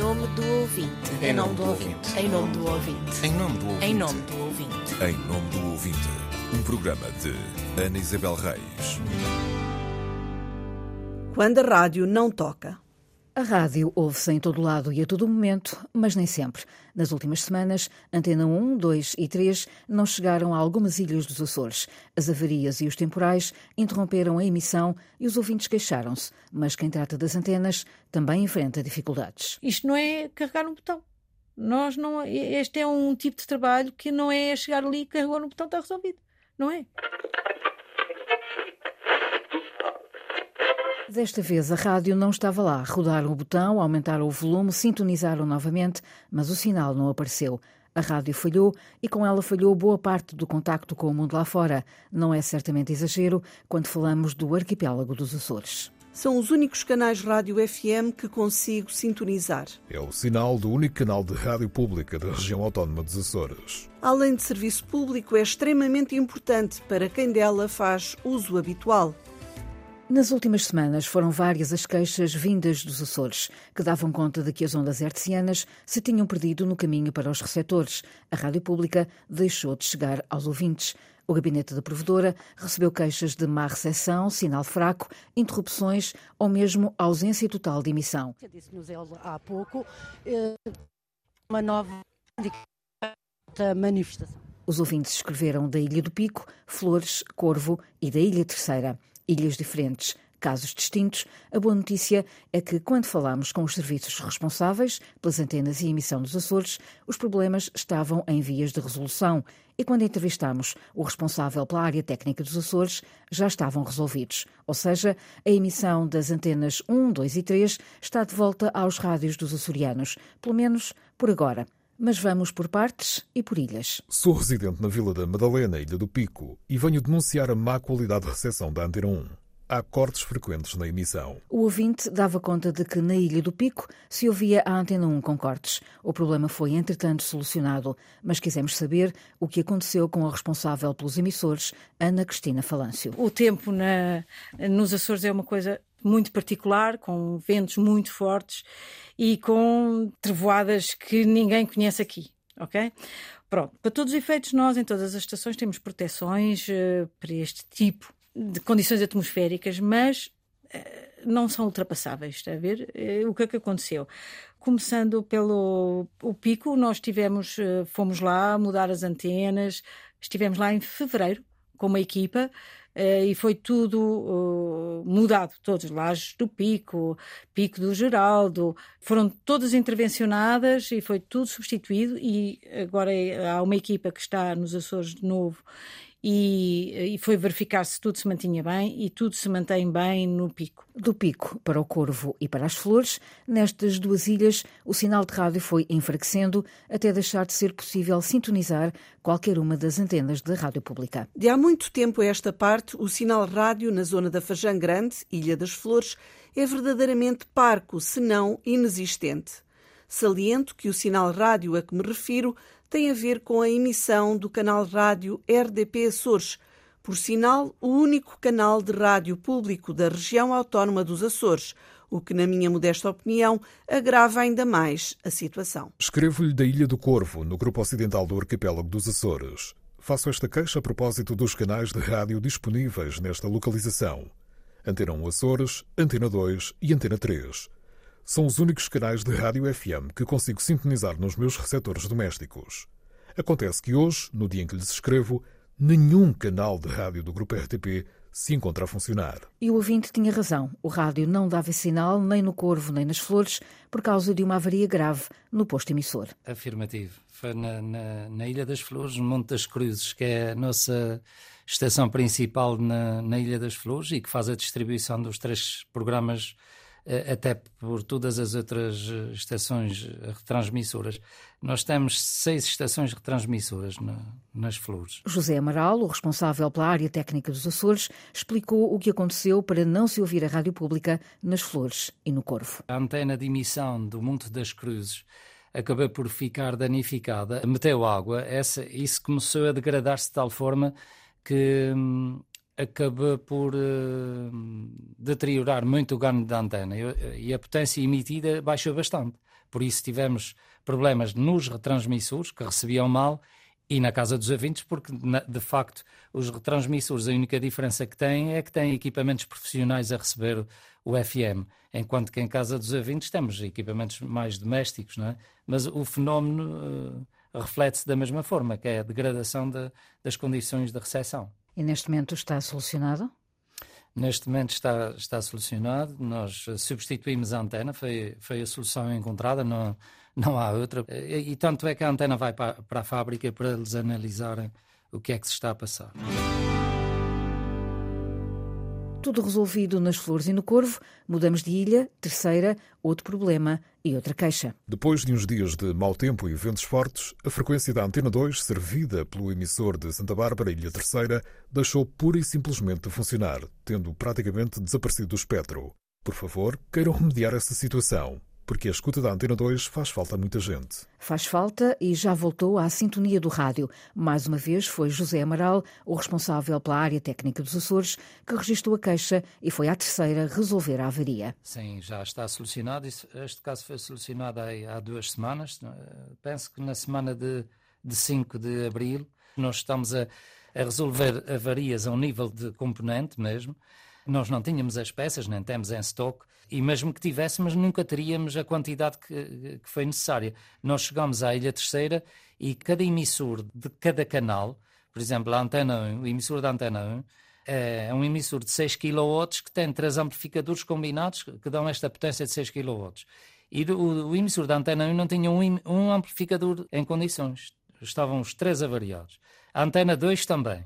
nome do ouvinte. Em nome do ouvinte. Em nome do ouvinte. Em nome do ouvinte. Em nome do ouvinte. Em nome do ouvinte. Um programa de Ana Isabel Reis. Quando a rádio não toca. A rádio ouve-se em todo lado e a todo momento, mas nem sempre. Nas últimas semanas, Antena 1, 2 e 3 não chegaram a algumas ilhas dos Açores. As avarias e os temporais interromperam a emissão e os ouvintes queixaram-se. Mas quem trata das antenas também enfrenta dificuldades. Isto não é carregar um botão. Nós não, este é um tipo de trabalho que não é chegar ali, carregou no botão, está resolvido. Não é? Desta vez a rádio não estava lá. Rodaram o botão, aumentaram o volume, sintonizaram novamente, mas o sinal não apareceu. A rádio falhou e com ela falhou boa parte do contacto com o mundo lá fora. Não é certamente exagero quando falamos do arquipélago dos Açores. São os únicos canais rádio FM que consigo sintonizar. É o sinal do único canal de rádio pública da região autónoma dos Açores. Além de serviço público, é extremamente importante para quem dela faz uso habitual. Nas últimas semanas foram várias as queixas vindas dos Açores, que davam conta de que as ondas hertzianas se tinham perdido no caminho para os receptores. A rádio pública deixou de chegar aos ouvintes. O gabinete da provedora recebeu queixas de má recepção, sinal fraco, interrupções ou mesmo ausência total de emissão. Disse-nos há pouco eh, uma nova manifestação. Os ouvintes escreveram da Ilha do Pico, Flores, Corvo e da Ilha Terceira ilhas diferentes, casos distintos, a boa notícia é que, quando falamos com os serviços responsáveis pelas antenas e emissão dos Açores, os problemas estavam em vias de resolução e, quando entrevistamos o responsável pela área técnica dos Açores, já estavam resolvidos. Ou seja, a emissão das antenas 1, 2 e 3 está de volta aos rádios dos açorianos, pelo menos por agora. Mas vamos por partes e por ilhas. Sou residente na Vila da Madalena, Ilha do Pico, e venho denunciar a má qualidade de recepção da Antena 1. Há cortes frequentes na emissão. O ouvinte dava conta de que na Ilha do Pico se ouvia a Antena 1 com cortes. O problema foi, entretanto, solucionado, mas quisemos saber o que aconteceu com a responsável pelos emissores, Ana Cristina Falâncio. O tempo na, nos Açores é uma coisa muito particular, com ventos muito fortes e com trevoadas que ninguém conhece aqui, ok? Pronto, para todos os efeitos, nós em todas as estações temos proteções uh, para este tipo de condições atmosféricas, mas uh, não são ultrapassáveis, está a ver? Uh, o que é que aconteceu? Começando pelo o pico, nós tivemos, fomos lá mudar as antenas, estivemos lá em fevereiro com uma equipa Uh, e foi tudo uh, mudado, todos, lajes do Pico, Pico do Geraldo, foram todas intervencionadas e foi tudo substituído. E agora é, há uma equipa que está nos Açores de novo e, e, foi verificar se tudo se mantinha bem e tudo se mantém bem no pico. Do pico para o Corvo e para as Flores, nestas duas ilhas, o sinal de rádio foi enfraquecendo até deixar de ser possível sintonizar qualquer uma das antenas da rádio pública. De há muito tempo a esta parte, o sinal rádio na zona da Fajã Grande, Ilha das Flores, é verdadeiramente parco, se não inexistente. Saliento que o sinal rádio a que me refiro tem a ver com a emissão do canal rádio RDP Açores, por sinal, o único canal de rádio público da região autónoma dos Açores, o que, na minha modesta opinião, agrava ainda mais a situação. Escrevo-lhe da Ilha do Corvo, no grupo ocidental do arquipélago dos Açores. Faço esta queixa a propósito dos canais de rádio disponíveis nesta localização. Antena 1 Açores, Antena 2 e Antena 3 são os únicos canais de rádio FM que consigo sintonizar nos meus receptores domésticos. Acontece que hoje, no dia em que lhes escrevo, nenhum canal de rádio do Grupo RTP se encontra a funcionar. E o ouvinte tinha razão. O rádio não dava sinal nem no Corvo nem nas Flores por causa de uma avaria grave no posto emissor. Afirmativo. Foi na, na, na Ilha das Flores, no Monte das Cruzes, que é a nossa estação principal na, na Ilha das Flores e que faz a distribuição dos três programas até por todas as outras eh, estações retransmissoras. Nós temos seis estações retransmissoras nas Flores. José Amaral, o responsável pela área técnica dos Açores, explicou o que aconteceu para não se ouvir a rádio pública nas Flores e no Corvo. A antena de emissão do Monte das Cruzes acabou por ficar danificada, meteu água, essa, isso começou a degradar-se de tal forma que hum, acabou por uh, deteriorar muito o ganho da antena e, a potência emitida baixou bastante. Por isso tivemos problemas nos retransmissores, que recebiam mal, e na casa dos ouvintes, porque de facto os retransmissores, a única diferença que têm é que têm equipamentos profissionais a receber o FM, enquanto que em casa dos ouvintes temos equipamentos mais domésticos, não é? Mas o fenómeno uh, reflete-se da mesma forma, que é a degradação de, das condições de recepção. E neste momento está solucionado? Neste momento está, está solucionado. Nós substituímos a antena, foi, foi a solução encontrada. Não, não há outra. E, e tanto é que a antena vai para, para a fábrica para eles analisarem o que é que se está a passar. Tudo resolvido nas Flores e no Corvo, mudamos de ilha, terceira, outro problema e outra queixa. Depois de uns dias de mau tempo e ventos fortes, a frequência da Antena 2, servida pelo emissor de Santa Bárbara, Ilha Terceira, deixou pura e simplesmente de funcionar, tendo praticamente desaparecido do espectro. Por favor, queiram remediar essa situação porque a escuta da Antena 2 faz falta a muita gente. Faz falta e já voltou à sintonia do rádio. Mais uma vez foi José Amaral, o responsável pela área técnica dos Açores, que registrou a queixa e foi à terceira resolver a avaria. Sim, já está solucionado. Este caso foi solucionado há duas semanas. Penso que na semana de, de 5 de abril nós estamos a, a resolver avarias a um nível de componente mesmo. Nós não tínhamos as peças, nem temos em estoque, e mesmo que tivéssemos, nunca teríamos a quantidade que, que foi necessária. Nós chegamos à Ilha Terceira e cada emissor de cada canal, por exemplo, a antena 1, o emissor da antena 1, é um emissor de 6 kW que tem três amplificadores combinados que dão esta potência de 6 kW. E o, o emissor da antena 1 não tinha um, um amplificador em condições. Estavam os três avariados. A antena 2 também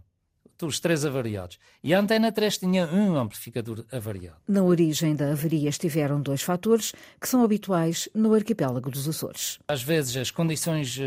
os três avariados. E a antena 3 tinha um amplificador avariado. Na origem da avaria estiveram dois fatores que são habituais no arquipélago dos Açores. Às vezes as condições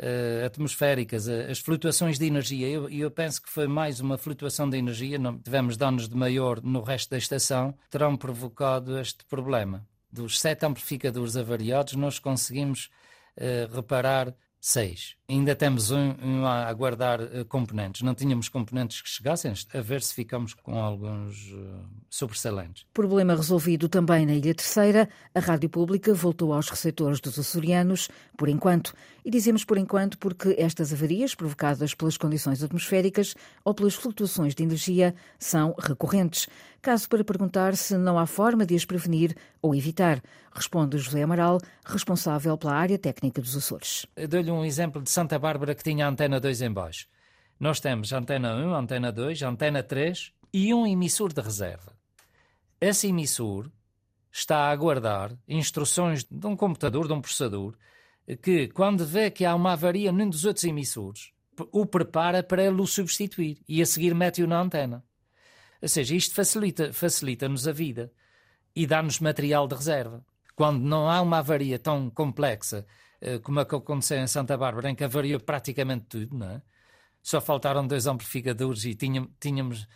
uh, atmosféricas, uh, as flutuações de energia, e eu, eu, penso que foi mais uma flutuação de energia, não tivemos danos de maior no resto da estação, terão provocado este problema. Dos sete amplificadores avariados, nós conseguimos uh, reparar seis. Ainda temos um, um a aguardar uh, componentes. Não tínhamos componentes que chegassem, a ver se ficamos com alguns uh, sobressalentes. Problema resolvido também na Ilha Terceira. A Rádio Pública voltou aos receptores dos açorianos, por enquanto. E dizemos por enquanto porque estas avarias, provocadas pelas condições atmosféricas ou pelas flutuações de energia, são recorrentes. Caso para perguntar se não há forma de as prevenir ou evitar, responde José Amaral, responsável pela área técnica dos Açores. Dou-lhe um exemplo de Santa Bárbara que tinha a antena 2 em baixo. Nós temos antena 1, antena 2, antena 3 e um emissor de reserva. Esse emissor está a aguardar instruções de um computador, de um processador, que quando vê que há uma avaria num dos outros emissores, o prepara para ele o substituir e a seguir mete-o na antena. Ou seja, isto facilita-nos facilita a vida e dá-nos material de reserva. Quando não há uma avaria tão complexa como a que aconteceu em Santa Bárbara, em que avariou praticamente tudo, não é? só faltaram dois amplificadores e tínhamos, tínhamos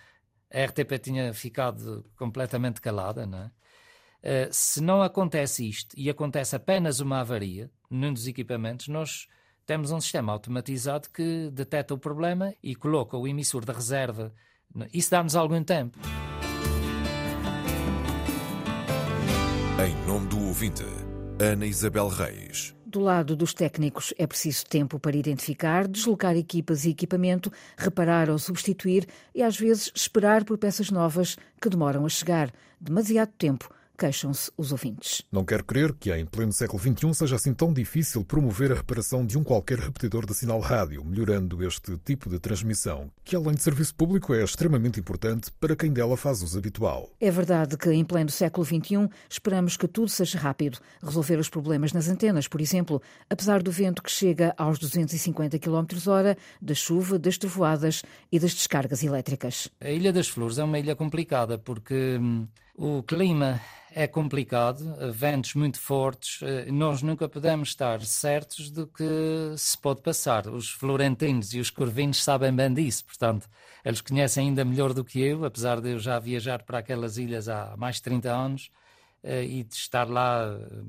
a RTP tinha ficado completamente calada, não é? Uh, se não acontece isto e acontece apenas uma avaria num dos equipamentos, nós temos um sistema automatizado que detecta o problema e coloca o emissor de reserva isso dá-nos algum tempo. Em nome do ouvinte, Ana Isabel Reis. Do lado dos técnicos, é preciso tempo para identificar, deslocar equipas e equipamento, reparar ou substituir e, às vezes, esperar por peças novas que demoram a chegar. Demasiado tempo queixam-se os ouvintes. Não quero crer que em pleno século XXI seja assim tão difícil promover a reparação de um qualquer repetidor de sinal rádio, melhorando este tipo de transmissão, que além de serviço público é extremamente importante para quem dela faz uso habitual. É verdade que em pleno século XXI esperamos que tudo seja rápido. Resolver os problemas nas antenas, por exemplo, apesar do vento que chega aos 250 km hora, da chuva, das trovoadas e das descargas elétricas. A Ilha das Flores é uma ilha complicada porque hum, o clima é complicado, ventos muito fortes, eh, nós nunca podemos estar certos do que se pode passar. Os florentinos e os corvinos sabem bem disso, portanto, eles conhecem ainda melhor do que eu, apesar de eu já viajar para aquelas ilhas há mais de 30 anos eh, e de estar lá eh,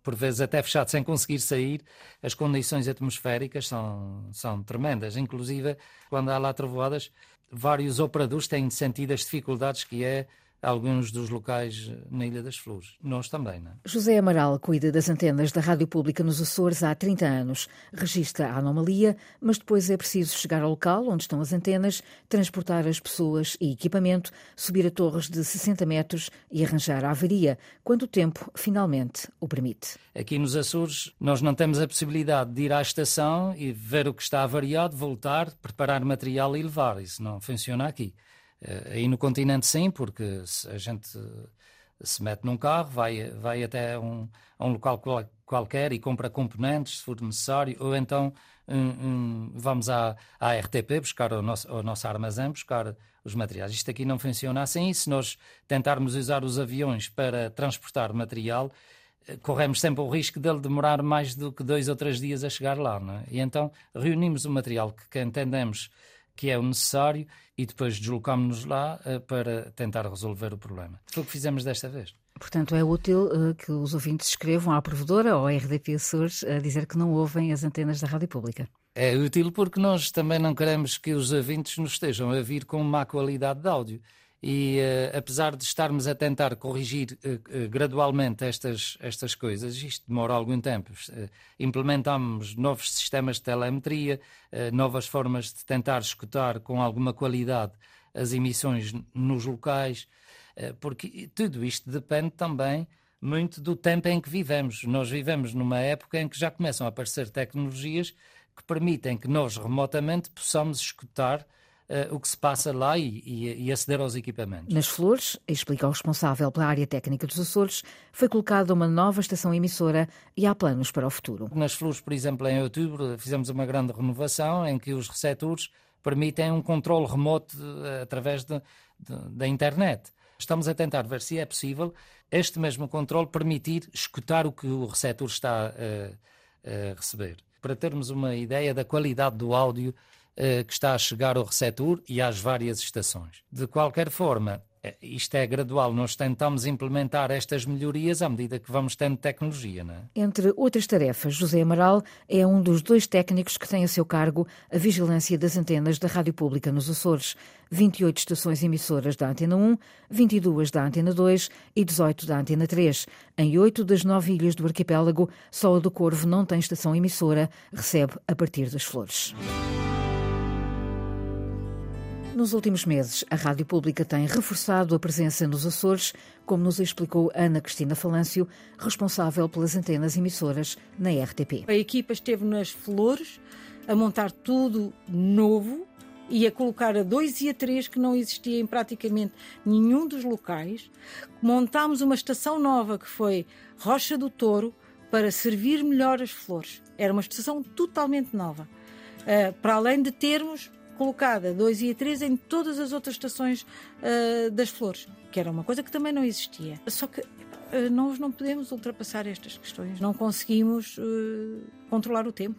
por vezes até fechado sem conseguir sair, as condições atmosféricas são, são tremendas. Inclusive, quando há lá trovoadas, vários operadores têm sentido as dificuldades que é alguns dos locais na Ilha das Flores. Nós também, não é? José Amaral cuida das antenas da Rádio Pública nos Açores há 30 anos. Registra a anomalia, mas depois é preciso chegar ao local onde estão as antenas, transportar as pessoas e equipamento, subir a torres de 60 metros e arranjar a avaria, quando o tempo finalmente o permite. Aqui nos Açores, nós não temos a possibilidade de ir à estação e ver o que está avariado, voltar, preparar material e levar. Isso não funciona aqui. Eh, aí no continente sim, porque a gente se mete num carro, vai, vai até um, a um local qualquer e compra componentes, se for necessário, ou então um, um, vamos à, à RTP buscar o nosso, o nosso armazém, buscar os materiais. Isto aqui não funciona assim. Se nós tentarmos usar os aviões para transportar material, eh, corremos sempre o risco dele demorar mais do que dois ou três dias a chegar lá. É? E então reunimos o material que, que entendemos que é o necessário e depois deslocámos-nos lá uh, para tentar resolver o problema. Foi o que fizemos desta vez. Portanto, é útil uh, que os ouvintes escrevam à provedora ou à RDP Açores a dizer que não ouvem as antenas da Rádio Pública. É útil porque nós também não queremos que os ouvintes nos estejam a vir com má qualidade de áudio e uh, apesar de estarmos a tentar corrigir uh, uh, gradualmente estas, estas coisas, isto demora algum tempo. implementamos novos sistemas de telemetria, novas formas de tentar escutar com alguma qualidade as emissões nos locais, porque tudo isto depende também muito do tempo em que vivemos. Nós vivemos numa época em que já começam a aparecer tecnologias que permitem que nós remotamente possamos escutar o que se passa lá e, e, e, aceder aos equipamentos. Nas Flores, explica o responsável pela área técnica dos Açores, foi colocada uma nova estação emissora e há planos para o futuro. Nas Flores, por exemplo, em outubro, fizemos uma grande renovação em que os receptores permitem um controle remoto uh, através de, de, da internet. Estamos a tentar ver se é possível este mesmo controle permitir escutar o que o receptor está uh, a receber. Para termos uma ideia da qualidade do áudio eh, que está a chegar ao receptor e às várias estações. De qualquer forma, eh, isto é gradual, nós tentamos implementar estas melhorias à medida que vamos tendo tecnologia. Não é? Entre outras tarefas, José Amaral é um dos dois técnicos que tem a seu cargo a vigilância das antenas da Rádio Pública nos Açores. 28 estações emissoras da Antena 1, 22 da Antena 2 e 18 da Antena 3. Em oito das nove ilhas do arquipélago, só a do Corvo não tem estação emissora, recebe a partir das flores. Nos últimos meses, a Rádio Pública tem reforçado a presença nos Açores, como nos explicou Ana Cristina Falâncio, responsável pelas antenas emissoras na RTP. A equipa esteve nas Flores a montar tudo novo e a colocar a dois e a três que não existia em praticamente nenhum dos locais. Montámos uma estação nova que foi Rocha do Touro para servir melhor as flores. Era uma estação totalmente nova. Uh, para além de termos colocada 2 e a 3 em todas as outras estações uh, das flores, que era uma coisa que também não existia. Só que uh, nós não podemos ultrapassar estas questões, não conseguimos uh, controlar o tempo,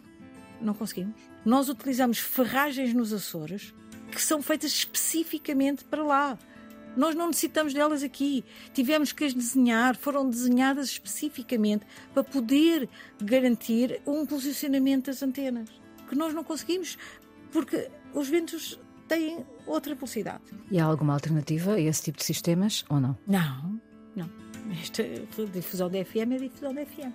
não conseguimos. Nós utilizamos ferragens nos Açores que são feitas especificamente para lá. Nós não necessitamos delas aqui. Tivemos que as desenhar, foram desenhadas especificamente para poder garantir um posicionamento das antenas. Que nós não conseguimos, porque os ventos têm outra velocidade. E há alguma alternativa a esse tipo de sistemas ou não? Não, não. Esta difusão da FM é difusão da FM.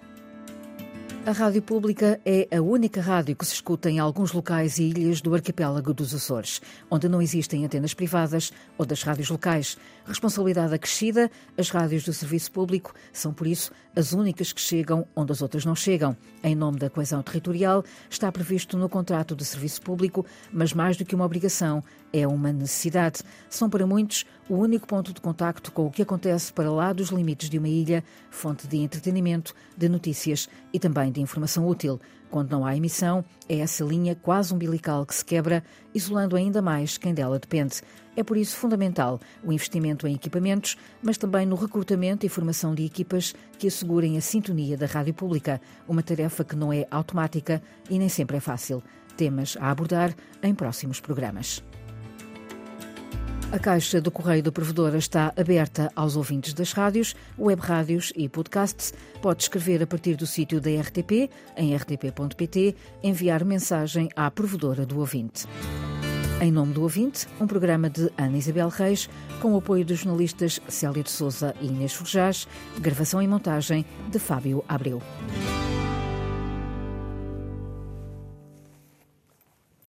A Rádio Pública é a única rádio que se escuta em alguns locais e ilhas do arquipélago dos Açores, onde não existem antenas privadas ou das rádios locais. Responsabilidade acrescida, as rádios do serviço público são, por isso, as únicas que chegam onde as outras não chegam. Em nome da coesão territorial, está previsto no contrato de serviço público, mas mais do que uma obrigação, é uma necessidade. São para muitos o único ponto de contacto com o que acontece para lá dos limites de uma ilha, fonte de entretenimento, de notícias e também de informação útil. Quando não há emissão, é essa linha quase umbilical que se quebra, isolando ainda mais quem dela depende. É por isso fundamental o investimento em equipamentos, mas também no recrutamento e formação de equipas que assegurem a sintonia da rádio pública, uma tarefa que não é automática e nem sempre é fácil. Temas a abordar em próximos programas. A caixa do Correio do Provedor está aberta aos ouvintes das rádios, web rádios e podcasts. Pode escrever a partir do sítio da RTP, em rtp.pt, enviar mensagem à provedora do ouvinte. Em Nome do Ouvinte, um programa de Ana Isabel Reis, com o apoio dos jornalistas Célia de Souza e Inês Forjás, gravação e montagem de Fábio Abreu.